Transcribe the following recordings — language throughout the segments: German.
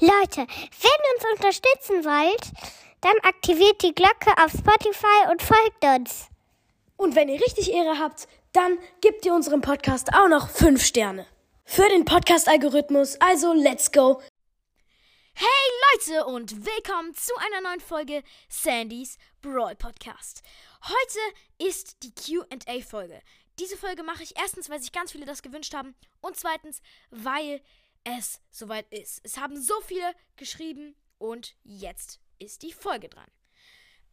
Leute, wenn ihr uns unterstützen wollt, dann aktiviert die Glocke auf Spotify und folgt uns. Und wenn ihr richtig Ehre habt, dann gebt ihr unserem Podcast auch noch 5 Sterne. Für den Podcast-Algorithmus, also let's go. Hey Leute und willkommen zu einer neuen Folge Sandys Brawl Podcast. Heute ist die QA-Folge. Diese Folge mache ich erstens, weil sich ganz viele das gewünscht haben und zweitens, weil es soweit ist. Es haben so viele geschrieben und jetzt ist die Folge dran.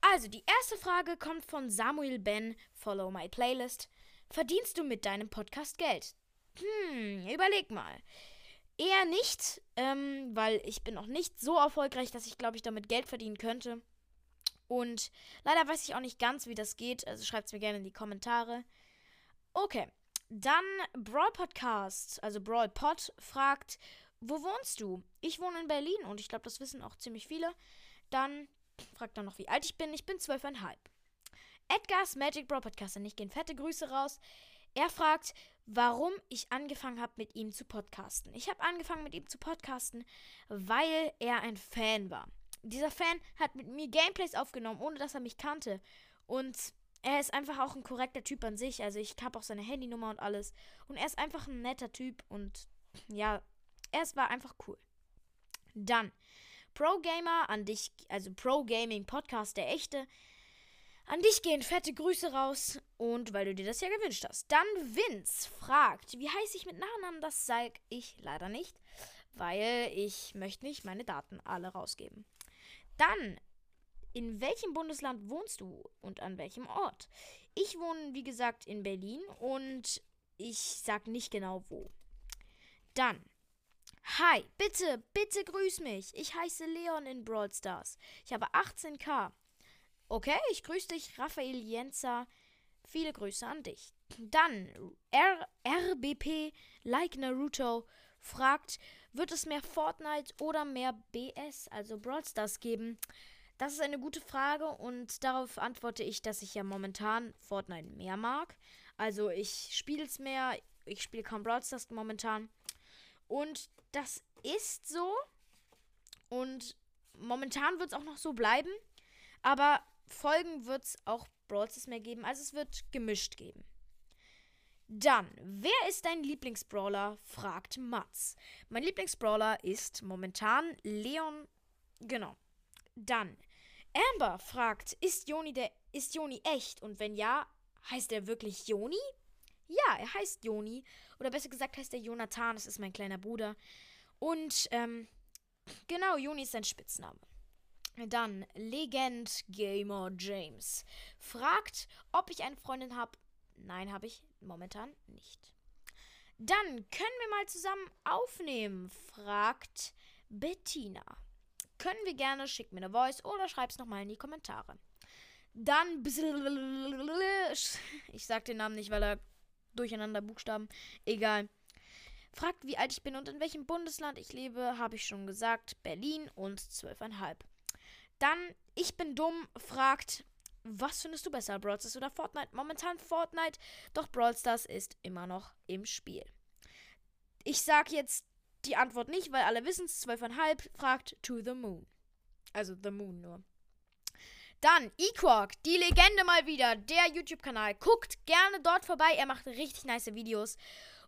Also, die erste Frage kommt von Samuel Ben, Follow My Playlist. Verdienst du mit deinem Podcast Geld? Hm, überleg mal. Eher nicht, ähm, weil ich bin noch nicht so erfolgreich, dass ich glaube ich damit Geld verdienen könnte. Und leider weiß ich auch nicht ganz, wie das geht. Also schreibt es mir gerne in die Kommentare. Okay, dann Brawl Podcast, also Brawl Pod, fragt, wo wohnst du? Ich wohne in Berlin und ich glaube, das wissen auch ziemlich viele. Dann fragt er noch, wie alt ich bin. Ich bin zwölfeinhalb. Edgars Magic Brawl Podcast, und ich gehen fette Grüße raus. Er fragt, warum ich angefangen habe, mit ihm zu podcasten. Ich habe angefangen, mit ihm zu podcasten, weil er ein Fan war. Dieser Fan hat mit mir Gameplays aufgenommen, ohne dass er mich kannte. Und er ist einfach auch ein korrekter Typ an sich. Also ich habe auch seine Handynummer und alles. Und er ist einfach ein netter Typ und ja, er war einfach cool. Dann Pro Gamer an dich, also Pro Gaming Podcast, der echte. An dich gehen fette Grüße raus und weil du dir das ja gewünscht hast. Dann Vince fragt, wie heiße ich mit Nachnamen? Das sage ich leider nicht, weil ich möchte nicht meine Daten alle rausgeben. Dann in welchem Bundesland wohnst du und an welchem Ort? Ich wohne, wie gesagt, in Berlin und ich sag nicht genau wo. Dann. Hi, bitte, bitte grüß mich. Ich heiße Leon in Brawl Stars. Ich habe 18k. Okay, ich grüße dich, Raphael Jenzer. Viele Grüße an dich. Dann, R RBP Like Naruto fragt, wird es mehr Fortnite oder mehr BS, also Brawl Stars geben? Das ist eine gute Frage und darauf antworte ich, dass ich ja momentan Fortnite mehr mag. Also ich spiele es mehr, ich spiele kaum Brawl Stars momentan. Und das ist so. Und momentan wird es auch noch so bleiben. Aber Folgen wird es auch Brawl Stars mehr geben. Also es wird gemischt geben. Dann, wer ist dein Lieblingsbrawler? fragt Mats. Mein Lieblingsbrawler ist momentan Leon. Genau. Dann, Amber fragt, ist Joni der ist Joni echt und wenn ja, heißt er wirklich Joni? Ja, er heißt Joni oder besser gesagt heißt er Jonathan, das ist mein kleiner Bruder. Und ähm, genau, Joni ist sein Spitzname. Dann Legend Gamer James fragt, ob ich eine Freundin habe. Nein, habe ich momentan nicht. Dann können wir mal zusammen aufnehmen, fragt Bettina. Können wir gerne, schick mir eine Voice oder schreib's nochmal in die Kommentare. Dann, ich sag den Namen nicht, weil er durcheinander Buchstaben, egal. Fragt, wie alt ich bin und in welchem Bundesland ich lebe, habe ich schon gesagt, Berlin und 12,5. Dann, ich bin dumm, fragt, was findest du besser, Brawl Stars oder Fortnite? Momentan Fortnite, doch Brawl Stars ist immer noch im Spiel. Ich sag jetzt die Antwort nicht, weil alle wissen es. 12,5 fragt To the Moon. Also The Moon nur. Dann Equark, die Legende mal wieder, der YouTube-Kanal. Guckt gerne dort vorbei, er macht richtig nice Videos.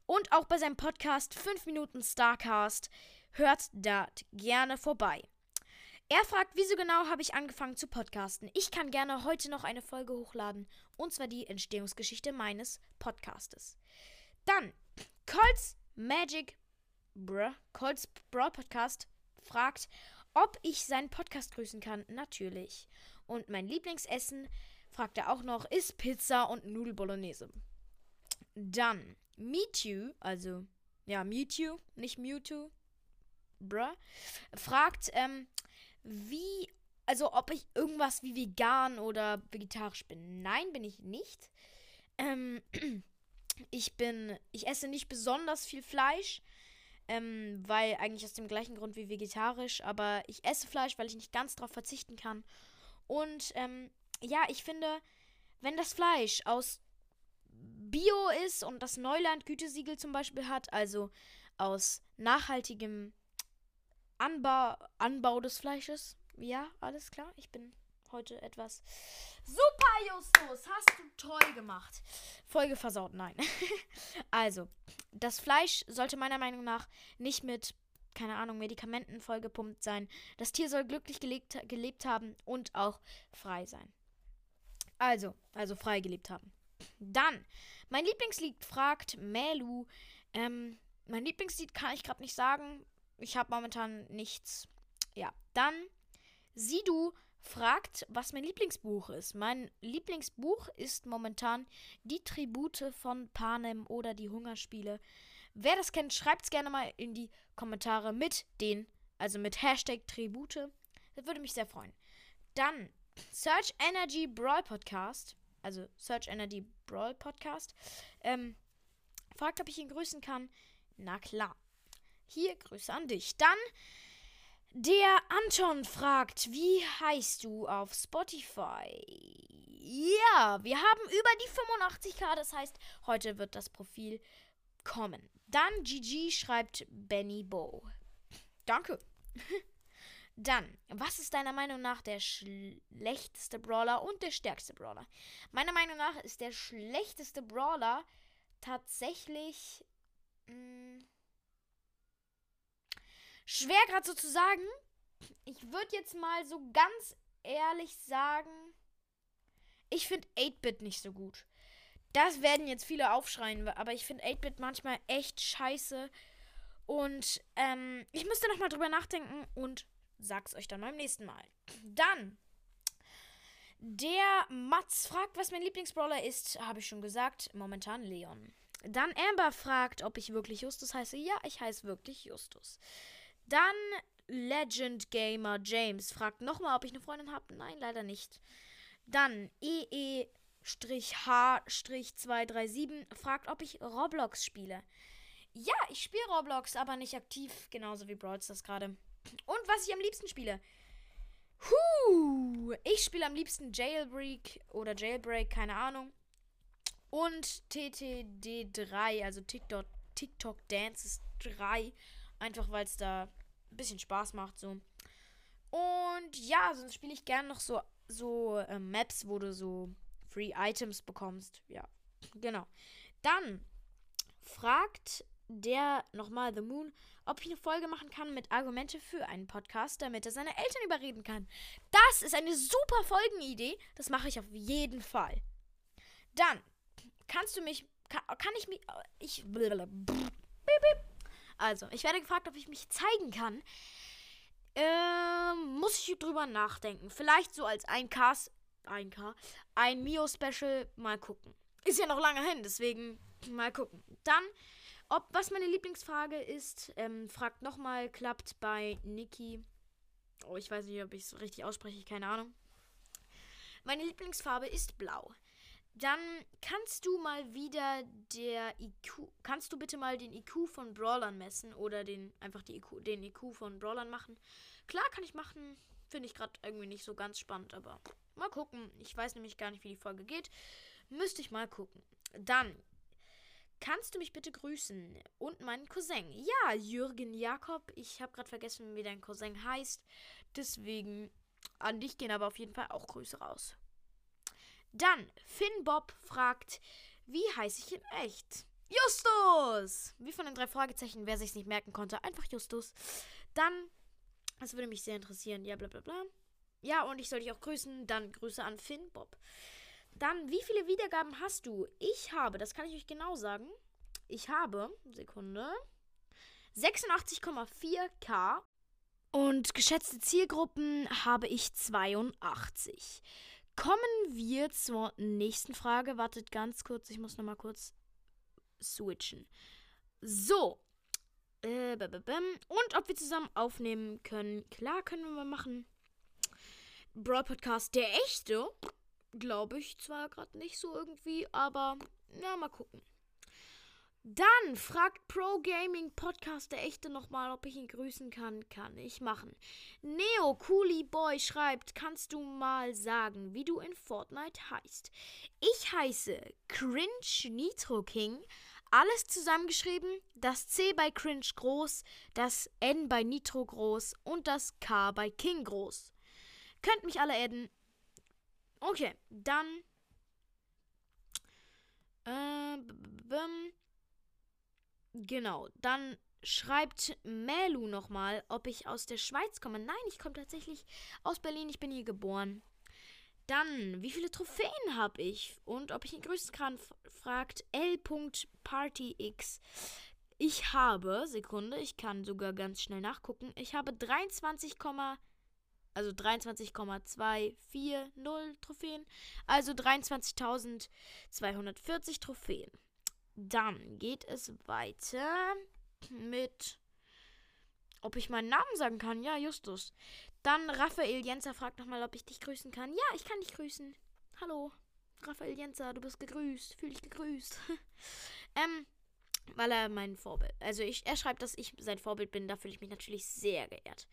Und auch bei seinem Podcast 5 Minuten Starcast. Hört dort gerne vorbei. Er fragt, wieso genau habe ich angefangen zu podcasten? Ich kann gerne heute noch eine Folge hochladen. Und zwar die Entstehungsgeschichte meines Podcastes. Dann Colts Magic Bruh, Colts Brawl Podcast fragt, ob ich seinen Podcast grüßen kann. Natürlich. Und mein Lieblingsessen, fragt er auch noch, ist Pizza und Nudel Bolognese. Dann Mewtwo, also ja, Mewtwo, nicht Mewtwo, bruh, fragt, ähm, wie, also ob ich irgendwas wie vegan oder vegetarisch bin. Nein, bin ich nicht. Ähm, ich bin, ich esse nicht besonders viel Fleisch. Ähm, weil eigentlich aus dem gleichen Grund wie vegetarisch, aber ich esse Fleisch, weil ich nicht ganz darauf verzichten kann. Und ähm, ja, ich finde, wenn das Fleisch aus Bio ist und das Neuland Gütesiegel zum Beispiel hat, also aus nachhaltigem Anbau, Anbau des Fleisches. Ja, alles klar. Ich bin heute etwas. Super, Justus! Hast du toll gemacht. Folge versaut, nein. also, das Fleisch sollte meiner Meinung nach nicht mit, keine Ahnung, Medikamenten vollgepumpt sein. Das Tier soll glücklich gelebt, gelebt haben und auch frei sein. Also, also frei gelebt haben. Dann, mein Lieblingslied fragt Melu. Ähm, mein Lieblingslied kann ich gerade nicht sagen. Ich habe momentan nichts. Ja, dann Sidu fragt, was mein Lieblingsbuch ist. Mein Lieblingsbuch ist momentan Die Tribute von Panem oder die Hungerspiele. Wer das kennt, schreibt es gerne mal in die Kommentare mit den, also mit Hashtag Tribute. Das würde mich sehr freuen. Dann Search Energy Brawl Podcast, also Search Energy Brawl Podcast, ähm, fragt, ob ich ihn grüßen kann. Na klar. Hier, Grüße an dich. Dann der Anton fragt, wie heißt du auf Spotify? Ja, wir haben über die 85k, das heißt, heute wird das Profil kommen. Dann GG schreibt Benny Bo. Danke. Dann, was ist deiner Meinung nach der schlechteste Brawler und der stärkste Brawler? Meiner Meinung nach ist der schlechteste Brawler tatsächlich. Mh, hm, schwer gerade so zu sagen. Ich würde jetzt mal so ganz ehrlich sagen, ich finde 8-Bit nicht so gut. Das werden jetzt viele aufschreien, aber ich finde 8-Bit manchmal echt scheiße. Und ähm, ich müsste nochmal drüber nachdenken und sag's euch dann beim nächsten Mal. Dann. Der Mats fragt, was mein Lieblingsbrawler ist. Habe ich schon gesagt. Momentan Leon. Dann Amber fragt, ob ich wirklich Justus heiße. Ja, ich heiße wirklich Justus. Dann Legend Gamer James fragt nochmal, ob ich eine Freundin habe. Nein, leider nicht. Dann EE-H-237 fragt, ob ich Roblox spiele. Ja, ich spiele Roblox, aber nicht aktiv, genauso wie Brawl das gerade. Und was ich am liebsten spiele. Huh, ich spiele am liebsten Jailbreak oder Jailbreak, keine Ahnung. Und TTD3, also TikTok, TikTok Dances 3. Einfach weil es da ein bisschen Spaß macht, so. Und ja, sonst spiele ich gerne noch so, so äh, Maps, wo du so Free Items bekommst. Ja, genau. Dann fragt der nochmal The Moon, ob ich eine Folge machen kann mit Argumente für einen Podcast, damit er seine Eltern überreden kann. Das ist eine super Folgenidee. Das mache ich auf jeden Fall. Dann kannst du mich, kann, kann ich mich, ich, also, ich werde gefragt, ob ich mich zeigen kann. Ähm, muss ich drüber nachdenken. Vielleicht so als ein Cast, ein K, ein Mio-Special. Mal gucken. Ist ja noch lange hin, deswegen mal gucken. Dann, ob was meine Lieblingsfrage ist, ähm, fragt nochmal, klappt bei Niki. Oh, ich weiß nicht, ob ich es richtig ausspreche, keine Ahnung. Meine Lieblingsfarbe ist blau. Dann kannst du mal wieder der IQ. Kannst du bitte mal den IQ von Brawlern messen oder den einfach die IQ, den IQ von Brawlern machen? Klar, kann ich machen. Finde ich gerade irgendwie nicht so ganz spannend, aber mal gucken. Ich weiß nämlich gar nicht, wie die Folge geht. Müsste ich mal gucken. Dann kannst du mich bitte grüßen und meinen Cousin. Ja, Jürgen Jakob. Ich habe gerade vergessen, wie dein Cousin heißt. Deswegen an dich gehen aber auf jeden Fall auch Grüße raus. Dann, Finn Bob fragt, wie heiße ich in echt? Justus! Wie von den drei Fragezeichen, wer sich's nicht merken konnte, einfach Justus. Dann, das würde mich sehr interessieren, ja, bla bla bla. Ja, und ich soll dich auch grüßen. Dann Grüße an Finn Bob. Dann, wie viele Wiedergaben hast du? Ich habe, das kann ich euch genau sagen. Ich habe, Sekunde, 86,4k. Und geschätzte Zielgruppen habe ich 82. Kommen wir zur nächsten Frage. Wartet ganz kurz, ich muss nochmal kurz switchen. So. Äh, und ob wir zusammen aufnehmen können. Klar, können wir mal machen. Brawl Podcast, der echte. Glaube ich zwar gerade nicht so irgendwie, aber na, mal gucken. Dann fragt Pro Gaming Podcast der Echte nochmal, ob ich ihn grüßen kann. Kann ich machen. Neo Coolie Boy schreibt, kannst du mal sagen, wie du in Fortnite heißt? Ich heiße Cringe Nitro King, alles zusammengeschrieben. Das C bei Cringe groß, das N bei Nitro groß und das K bei King groß. Könnt mich alle adden. Okay, dann. Äh, genau, dann schreibt Melu nochmal, ob ich aus der Schweiz komme. Nein, ich komme tatsächlich aus Berlin. Ich bin hier geboren. Dann, wie viele Trophäen habe ich? Und ob ich ihn grüßen kann, fragt L.PartyX. Ich habe, Sekunde, ich kann sogar ganz schnell nachgucken. Ich habe 23, also 23,240 Trophäen. Also 23.240 Trophäen. Dann geht es weiter mit ob ich meinen Namen sagen kann. Ja, Justus. Dann Raphael Jenser fragt nochmal, ob ich dich grüßen kann. Ja, ich kann dich grüßen. Hallo, Raphael Jenser, du bist gegrüßt. Fühl dich gegrüßt. ähm, weil er mein Vorbild. Also ich, er schreibt, dass ich sein Vorbild bin. Da fühle ich mich natürlich sehr geehrt.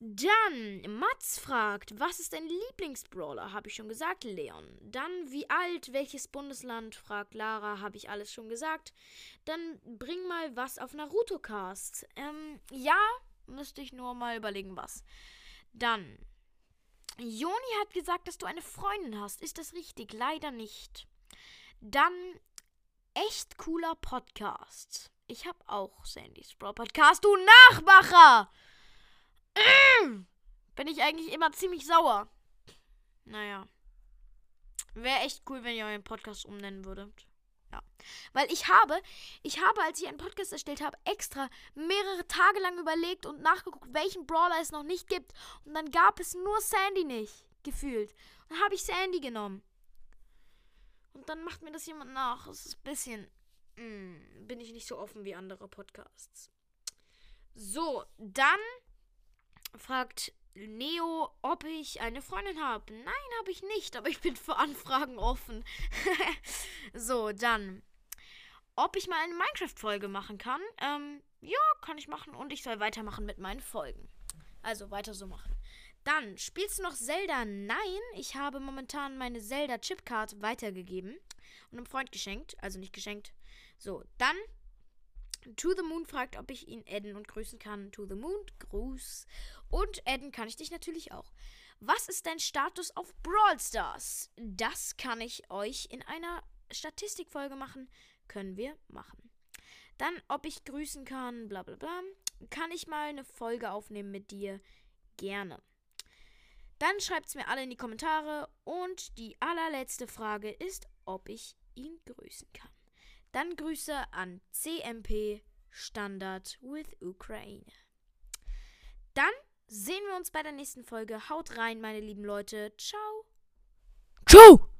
Dann, Mats fragt, was ist dein Lieblingsbrawler? Habe ich schon gesagt, Leon. Dann, wie alt, welches Bundesland? fragt Lara, habe ich alles schon gesagt. Dann, bring mal was auf Naruto Cast. Ähm, ja, müsste ich nur mal überlegen, was. Dann, Joni hat gesagt, dass du eine Freundin hast. Ist das richtig? Leider nicht. Dann, echt cooler Podcast. Ich habe auch Sandys Brawl Podcast, du Nachmacher! Bin ich eigentlich immer ziemlich sauer. Naja. Wäre echt cool, wenn ihr euren Podcast umnennen würdet. Ja. Weil ich habe, ich habe, als ich einen Podcast erstellt habe, extra mehrere Tage lang überlegt und nachgeguckt, welchen Brawler es noch nicht gibt. Und dann gab es nur Sandy nicht, gefühlt. Und habe ich Sandy genommen. Und dann macht mir das jemand nach. Das ist ein bisschen. Mm, bin ich nicht so offen wie andere Podcasts. So, dann fragt Neo, ob ich eine Freundin habe. Nein, habe ich nicht, aber ich bin für Anfragen offen. so, dann. Ob ich mal eine Minecraft-Folge machen kann? Ähm, ja, kann ich machen und ich soll weitermachen mit meinen Folgen. Also weiter so machen. Dann, spielst du noch Zelda? Nein, ich habe momentan meine Zelda-Chipcard weitergegeben und einem Freund geschenkt. Also nicht geschenkt. So, dann To the Moon fragt, ob ich ihn adden und grüßen kann. To the Moon, Gruß. Und adden kann ich dich natürlich auch. Was ist dein Status auf Brawl Stars? Das kann ich euch in einer Statistikfolge machen. Können wir machen. Dann, ob ich grüßen kann, bla bla bla. Kann ich mal eine Folge aufnehmen mit dir? Gerne. Dann schreibt es mir alle in die Kommentare. Und die allerletzte Frage ist, ob ich ihn grüßen kann. Dann Grüße an CMP Standard with Ukraine. Dann sehen wir uns bei der nächsten Folge. Haut rein, meine lieben Leute. Ciao. Ciao.